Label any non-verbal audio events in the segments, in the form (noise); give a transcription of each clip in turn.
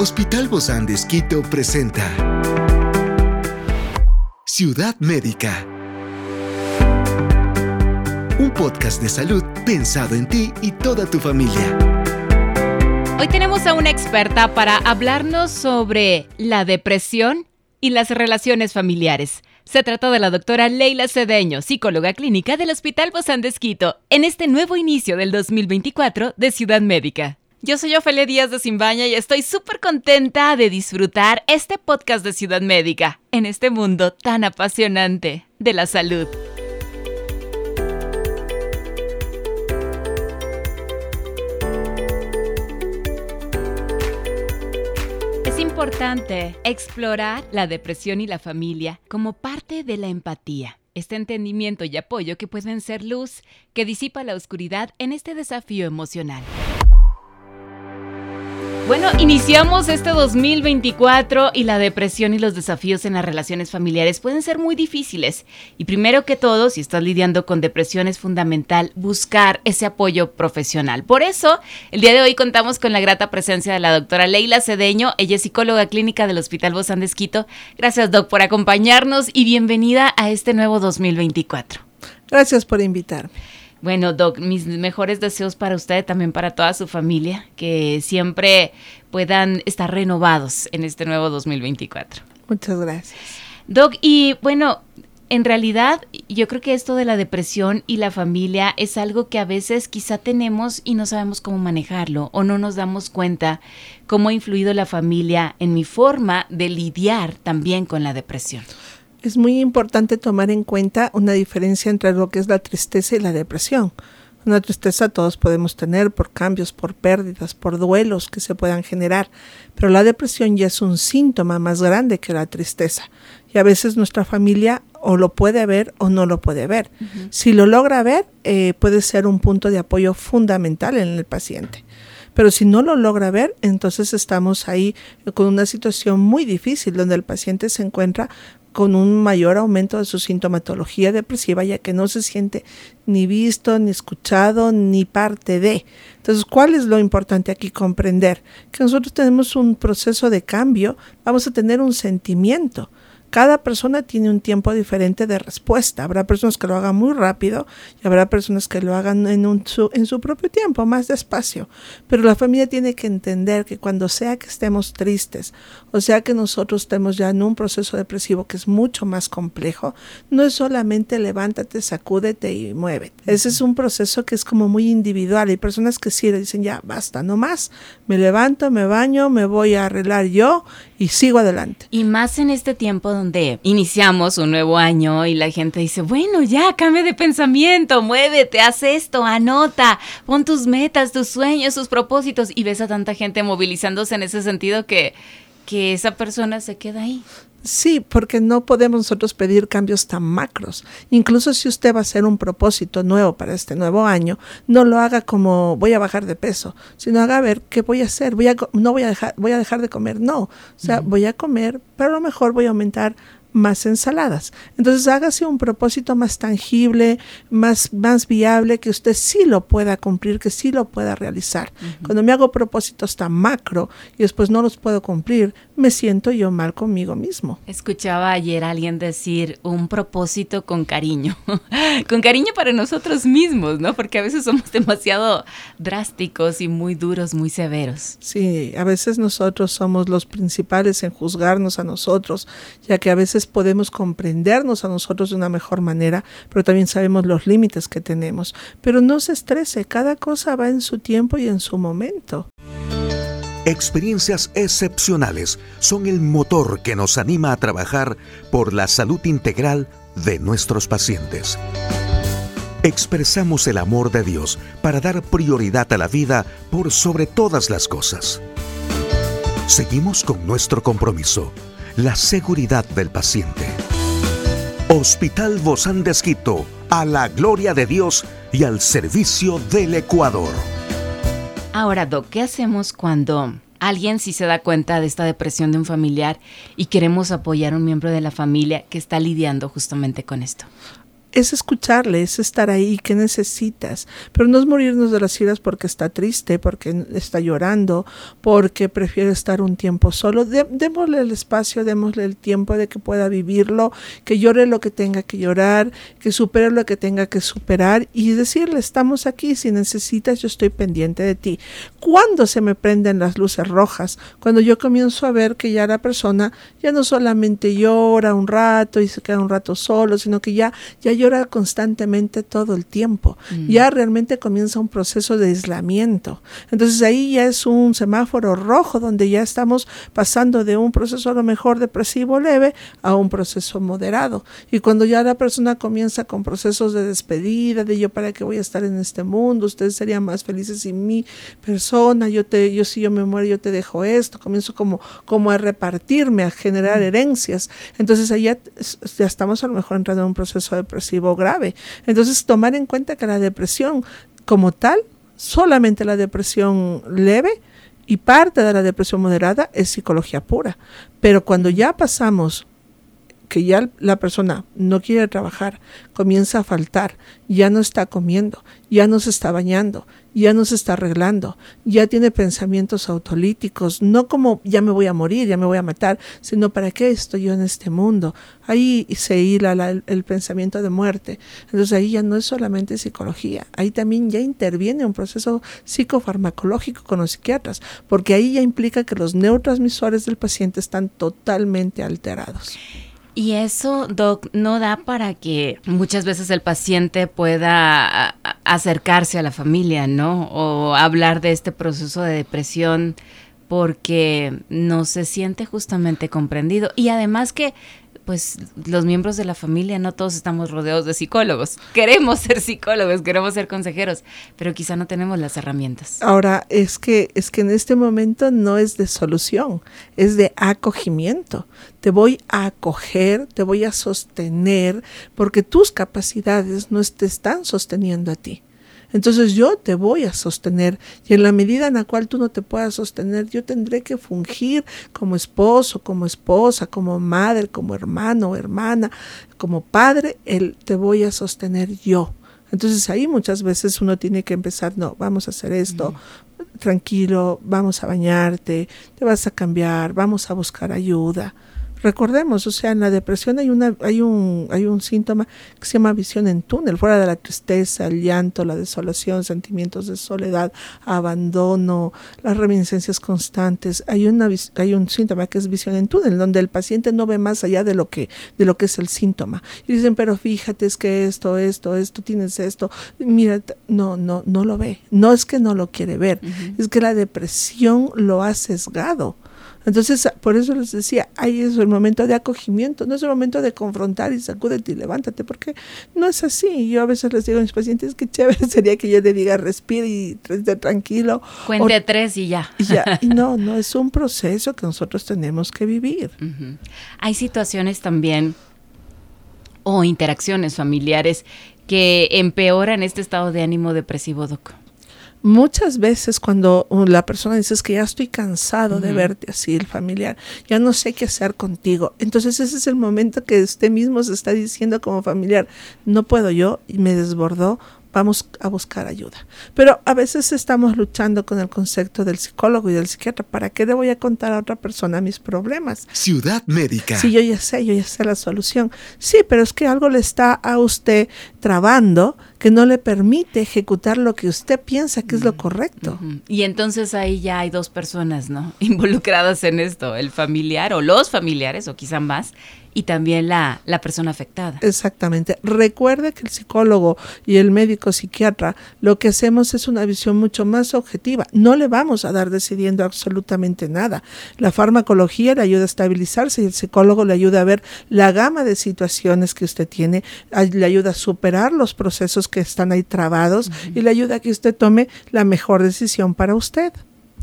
Hospital Bozán de Esquito presenta Ciudad Médica. Un podcast de salud pensado en ti y toda tu familia. Hoy tenemos a una experta para hablarnos sobre la depresión y las relaciones familiares. Se trata de la doctora Leila Cedeño, psicóloga clínica del Hospital Bozán de Esquito, en este nuevo inicio del 2024 de Ciudad Médica. Yo soy Ofelia Díaz de Simbaña y estoy súper contenta de disfrutar este podcast de Ciudad Médica en este mundo tan apasionante de la salud. Es importante explorar la depresión y la familia como parte de la empatía este entendimiento y apoyo que pueden ser luz que disipa la oscuridad en este desafío emocional. Bueno, iniciamos este 2024 y la depresión y los desafíos en las relaciones familiares pueden ser muy difíciles. Y primero que todo, si estás lidiando con depresión, es fundamental buscar ese apoyo profesional. Por eso, el día de hoy contamos con la grata presencia de la doctora Leila Cedeño. Ella es psicóloga clínica del Hospital Bozán de Esquito. Gracias, doc, por acompañarnos y bienvenida a este nuevo 2024. Gracias por invitarme. Bueno, Doc, mis mejores deseos para usted, también para toda su familia, que siempre puedan estar renovados en este nuevo 2024. Muchas gracias. Doc, y bueno, en realidad yo creo que esto de la depresión y la familia es algo que a veces quizá tenemos y no sabemos cómo manejarlo o no nos damos cuenta cómo ha influido la familia en mi forma de lidiar también con la depresión es muy importante tomar en cuenta una diferencia entre lo que es la tristeza y la depresión. Una tristeza todos podemos tener por cambios, por pérdidas, por duelos que se puedan generar, pero la depresión ya es un síntoma más grande que la tristeza. Y a veces nuestra familia o lo puede ver o no lo puede ver. Si lo logra ver, eh, puede ser un punto de apoyo fundamental en el paciente. Pero si no lo logra ver, entonces estamos ahí con una situación muy difícil donde el paciente se encuentra con un mayor aumento de su sintomatología depresiva, ya que no se siente ni visto, ni escuchado, ni parte de. Entonces, ¿cuál es lo importante aquí comprender? Que nosotros tenemos un proceso de cambio, vamos a tener un sentimiento, cada persona tiene un tiempo diferente de respuesta. Habrá personas que lo hagan muy rápido y habrá personas que lo hagan en, un, su, en su propio tiempo, más despacio. Pero la familia tiene que entender que cuando sea que estemos tristes, o sea que nosotros estemos ya en un proceso depresivo que es mucho más complejo, no es solamente levántate, sacúdete y muévete. Ese es un proceso que es como muy individual. Hay personas que sí le dicen ya basta, no más, me levanto, me baño, me voy a arreglar yo y sigo adelante. Y más en este tiempo donde iniciamos un nuevo año y la gente dice, bueno, ya, cambia de pensamiento, muévete, haz esto, anota, pon tus metas, tus sueños, tus propósitos y ves a tanta gente movilizándose en ese sentido que, que esa persona se queda ahí. Sí, porque no podemos nosotros pedir cambios tan macros. Incluso si usted va a hacer un propósito nuevo para este nuevo año, no lo haga como voy a bajar de peso, sino haga ver qué voy a hacer. Voy a, no voy a dejar, voy a dejar de comer, no. O sea, voy a comer, pero a lo mejor voy a aumentar más ensaladas. Entonces hágase un propósito más tangible, más, más viable, que usted sí lo pueda cumplir, que sí lo pueda realizar. Cuando me hago propósitos tan macro y después no los puedo cumplir, me siento yo mal conmigo mismo. Escuchaba ayer a alguien decir un propósito con cariño, (laughs) con cariño para nosotros mismos, ¿no? Porque a veces somos demasiado drásticos y muy duros, muy severos. Sí, a veces nosotros somos los principales en juzgarnos a nosotros, ya que a veces podemos comprendernos a nosotros de una mejor manera, pero también sabemos los límites que tenemos. Pero no se estrese, cada cosa va en su tiempo y en su momento. Experiencias excepcionales son el motor que nos anima a trabajar por la salud integral de nuestros pacientes. Expresamos el amor de Dios para dar prioridad a la vida por sobre todas las cosas. Seguimos con nuestro compromiso la seguridad del paciente. Hospital Bozán de Esquito, a la gloria de Dios y al servicio del Ecuador. Ahora, Doc, ¿qué hacemos cuando alguien sí se da cuenta de esta depresión de un familiar y queremos apoyar a un miembro de la familia que está lidiando justamente con esto? Es escucharle, es estar ahí, ¿qué necesitas? Pero no es morirnos de las iras porque está triste, porque está llorando, porque prefiere estar un tiempo solo. démosle el espacio, démosle el tiempo de que pueda vivirlo, que llore lo que tenga que llorar, que supere lo que tenga que superar y decirle, estamos aquí, si necesitas, yo estoy pendiente de ti. ¿Cuándo se me prenden las luces rojas? Cuando yo comienzo a ver que ya la persona ya no solamente llora un rato y se queda un rato solo, sino que ya, ya llora constantemente todo el tiempo. Mm. Ya realmente comienza un proceso de aislamiento. Entonces ahí ya es un semáforo rojo donde ya estamos pasando de un proceso a lo mejor depresivo leve a un proceso moderado. Y cuando ya la persona comienza con procesos de despedida, de yo para qué voy a estar en este mundo, ustedes serían más felices sin mi persona, yo te, yo si yo me muero, yo te dejo esto, comienzo como, como a repartirme, a generar mm. herencias. Entonces ahí ya, ya estamos a lo mejor entrando en un proceso depresivo grave. Entonces, tomar en cuenta que la depresión como tal, solamente la depresión leve y parte de la depresión moderada es psicología pura. Pero cuando ya pasamos que ya la persona no quiere trabajar, comienza a faltar, ya no está comiendo, ya no se está bañando, ya no se está arreglando, ya tiene pensamientos autolíticos, no como ya me voy a morir, ya me voy a matar, sino para qué estoy yo en este mundo. Ahí se hila el, pensamiento de muerte. Entonces ahí ya no es solamente psicología, ahí también ya interviene un proceso psicofarmacológico con los psiquiatras, porque ahí ya implica que los neurotransmisores del paciente están totalmente alterados. Y eso, Doc, no da para que muchas veces el paciente pueda acercarse a la familia, ¿no? O hablar de este proceso de depresión porque no se siente justamente comprendido. Y además que pues los miembros de la familia no todos estamos rodeados de psicólogos. Queremos ser psicólogos, queremos ser consejeros, pero quizá no tenemos las herramientas. Ahora, es que es que en este momento no es de solución, es de acogimiento. Te voy a acoger, te voy a sostener porque tus capacidades no te están sosteniendo a ti. Entonces yo te voy a sostener y en la medida en la cual tú no te puedas sostener, yo tendré que fungir como esposo, como esposa, como madre, como hermano o hermana, como padre, él te voy a sostener yo. Entonces ahí muchas veces uno tiene que empezar, no, vamos a hacer esto, tranquilo, vamos a bañarte, te vas a cambiar, vamos a buscar ayuda. Recordemos, o sea, en la depresión hay una hay un hay un síntoma que se llama visión en túnel, fuera de la tristeza, el llanto, la desolación, sentimientos de soledad, abandono, las reminiscencias constantes. Hay una hay un síntoma que es visión en túnel, donde el paciente no ve más allá de lo que de lo que es el síntoma. Y dicen, "Pero fíjate, es que esto, esto, esto tienes esto." Mira, no, no no lo ve. No es que no lo quiere ver, es que la depresión lo ha sesgado. Entonces, por eso les decía, ahí es el momento de acogimiento, no es el momento de confrontar y sacúdete y levántate, porque no es así. Yo a veces les digo a mis pacientes que chévere (laughs) sería que yo le diga respire y esté tranquilo. Cuente tres y ya. Y ya. (laughs) Y no, no, es un proceso que nosotros tenemos que vivir. Hay situaciones también o interacciones familiares que empeoran este estado de ánimo depresivo, Doc. Muchas veces cuando la persona dice que ya estoy cansado de verte así, el familiar, ya no sé qué hacer contigo. Entonces ese es el momento que usted mismo se está diciendo como familiar, no puedo yo y me desbordó vamos a buscar ayuda. Pero a veces estamos luchando con el concepto del psicólogo y del psiquiatra. ¿Para qué le voy a contar a otra persona mis problemas? Ciudad médica. Sí, yo ya sé, yo ya sé la solución. Sí, pero es que algo le está a usted trabando que no le permite ejecutar lo que usted piensa que es lo correcto. Y entonces ahí ya hay dos personas, ¿no? (laughs) Involucradas en esto, el familiar o los familiares, o quizá más, y también la, la persona afectada. Exactamente. Recuerde que el psicólogo y el médico psiquiatra lo que hacemos es una visión mucho más objetiva. No le vamos a dar decidiendo absolutamente nada. La farmacología le ayuda a estabilizarse y el psicólogo le ayuda a ver la gama de situaciones que usted tiene, le ayuda a superar los procesos que están ahí trabados y le ayuda a que usted tome la mejor decisión para usted.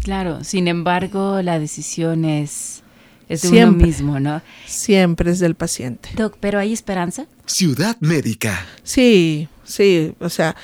Claro, sin embargo, la decisión es es de uno mismo, ¿no? Siempre es del paciente. Doc, ¿pero hay esperanza? Ciudad médica. Sí, Sí, o sea,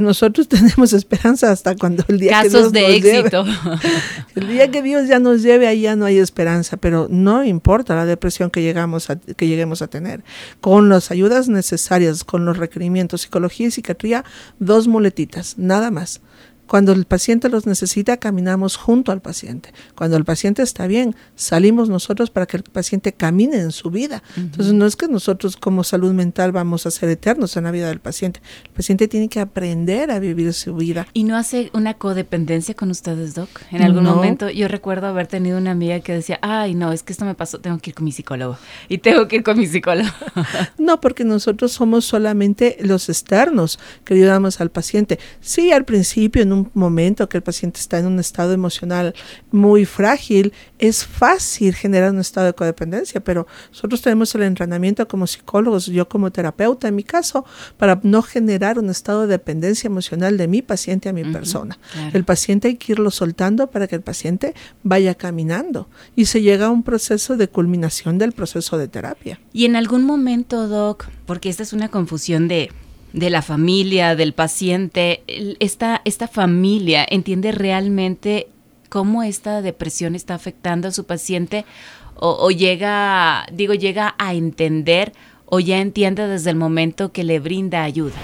nosotros (laughs) tenemos esperanza hasta cuando el día que Dios de éxito. (laughs) el día que Dios ya nos lleve, ahí ya no hay esperanza, pero no importa la depresión que, llegamos a, que lleguemos a tener. Con las ayudas necesarias, con los requerimientos, psicología y psiquiatría, dos muletitas, nada más. Cuando el paciente los necesita, caminamos junto al paciente. Cuando el paciente está bien, salimos nosotros para que el paciente camine en su vida. Entonces, no es que nosotros como salud mental vamos a ser eternos en la vida del paciente. El paciente tiene que aprender a vivir su vida. ¿Y no hace una codependencia con ustedes, Doc? En algún momento yo recuerdo haber tenido una amiga que decía, ay, no, es que esto me pasó, tengo que ir con mi psicólogo. Y tengo que ir con mi psicólogo. (laughs) (laughs) no, porque nosotros somos solamente los externos que ayudamos al paciente. Sí, al principio, en un momento que el paciente está en un estado emocional muy frágil, es fácil generar un estado de codependencia, pero nosotros tenemos el entrenamiento como psicólogos, yo como terapeuta en mi caso, para no generar un estado de dependencia emocional de mi paciente a mi persona. El paciente hay que irlo soltando para que el paciente vaya caminando y se llega a un proceso de culminación del proceso de terapia. Y en algún momento, Doc, porque esta es una confusión de de la familia, del paciente, esta, esta familia entiende realmente cómo esta depresión está afectando a su paciente o, llega, digo, llega a entender o ya entiende desde el momento que le brinda ayuda?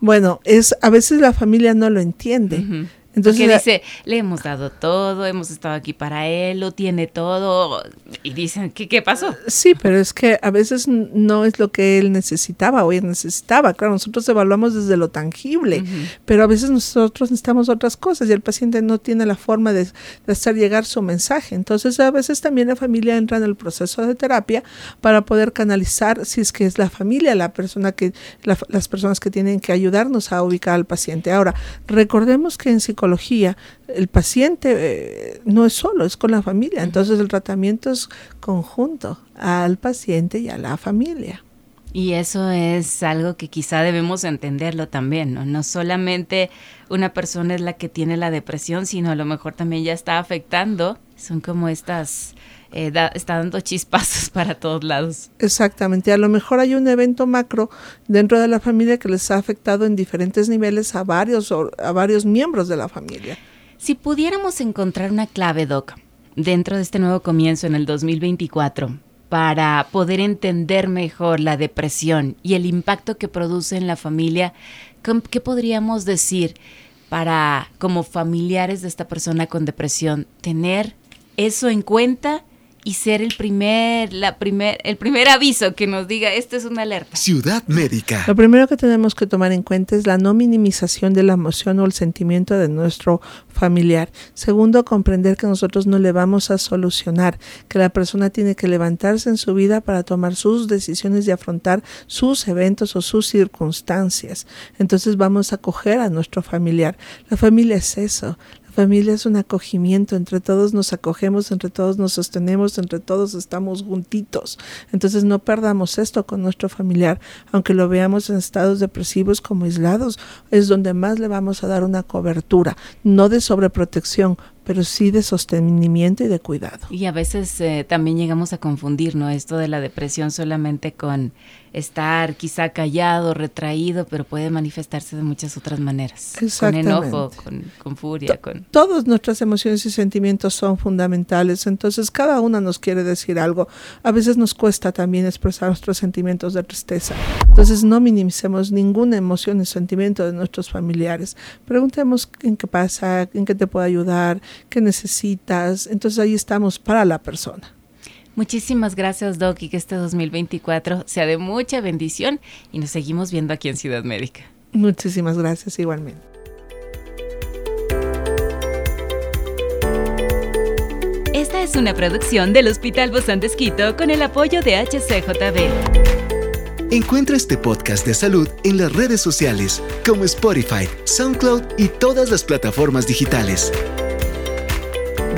Bueno, es a veces la familia no lo entiende. Entonces dice, le hemos dado todo, hemos estado aquí para él, lo tiene todo. Y dicen, ¿qué, qué pasó? Sí, pero es que a veces no es lo que él necesitaba o ella necesitaba. Claro, nosotros evaluamos desde lo tangible, pero a veces nosotros necesitamos otras cosas y el paciente no tiene la forma de, hacer llegar su mensaje. Entonces a veces también la familia entra en el proceso de terapia para poder canalizar, si es que es la familia, la persona que, las personas que tienen que ayudarnos a ubicar al paciente. Ahora, recordemos que en psicología el paciente eh, no es solo, es con la familia. Entonces el tratamiento es conjunto al paciente y a la familia. Y eso es algo que quizá debemos entenderlo también, ¿no? No solamente una persona es la que tiene la depresión, sino a lo mejor también ya está afectando. Son como estas eh, está dando chispazos (laughs) para todos lados. Exactamente, a lo mejor hay un evento macro dentro de la familia que les ha afectado en diferentes niveles a varios, a varios miembros de la familia. Si pudiéramos encontrar una clave, Doc, dentro de este nuevo comienzo en el 2024, para poder entender mejor la depresión y el impacto que produce en la familia, ¿qué podríamos decir para, como familiares de esta persona con depresión, tener eso en cuenta y ser el primer, la primer, el primer aviso que nos diga esto es una alerta. Ciudad médica. Lo primero que tenemos que tomar en cuenta es la no minimización de la emoción o el sentimiento de nuestro familiar. Segundo, comprender que nosotros no le vamos a solucionar, que la persona tiene que levantarse en su vida para tomar sus decisiones y afrontar sus eventos o sus circunstancias. Entonces vamos a acoger a nuestro familiar. La familia es eso familia es un acogimiento, entre todos nos acogemos, entre todos nos sostenemos, entre todos estamos juntitos. Entonces no perdamos esto con nuestro familiar, aunque lo veamos en estados depresivos como aislados, es donde más le vamos a dar una cobertura, no de sobreprotección, pero sí de sostenimiento y de cuidado. Y a veces eh, también llegamos a confundir, ¿no? Esto de la depresión solamente con estar quizá callado, retraído, pero puede manifestarse de muchas otras maneras. Con enojo, con, furia. con... Todas nuestras emociones y sentimientos son fundamentales, entonces cada una nos quiere decir algo. A veces nos cuesta también expresar nuestros sentimientos de tristeza. Entonces no minimicemos ninguna emoción y sentimiento de nuestros familiares. Preguntemos en qué pasa, en qué te puedo ayudar, qué necesitas. Entonces ahí estamos para la persona. Muchísimas gracias, Doc, y que este 2024 sea de mucha bendición y nos seguimos viendo aquí en Ciudad Médica. Muchísimas gracias igualmente. Esta es una producción del Hospital Bozán de con el apoyo de HCJB. Encuentra este podcast de salud en las redes sociales como Spotify, SoundCloud y todas las plataformas digitales.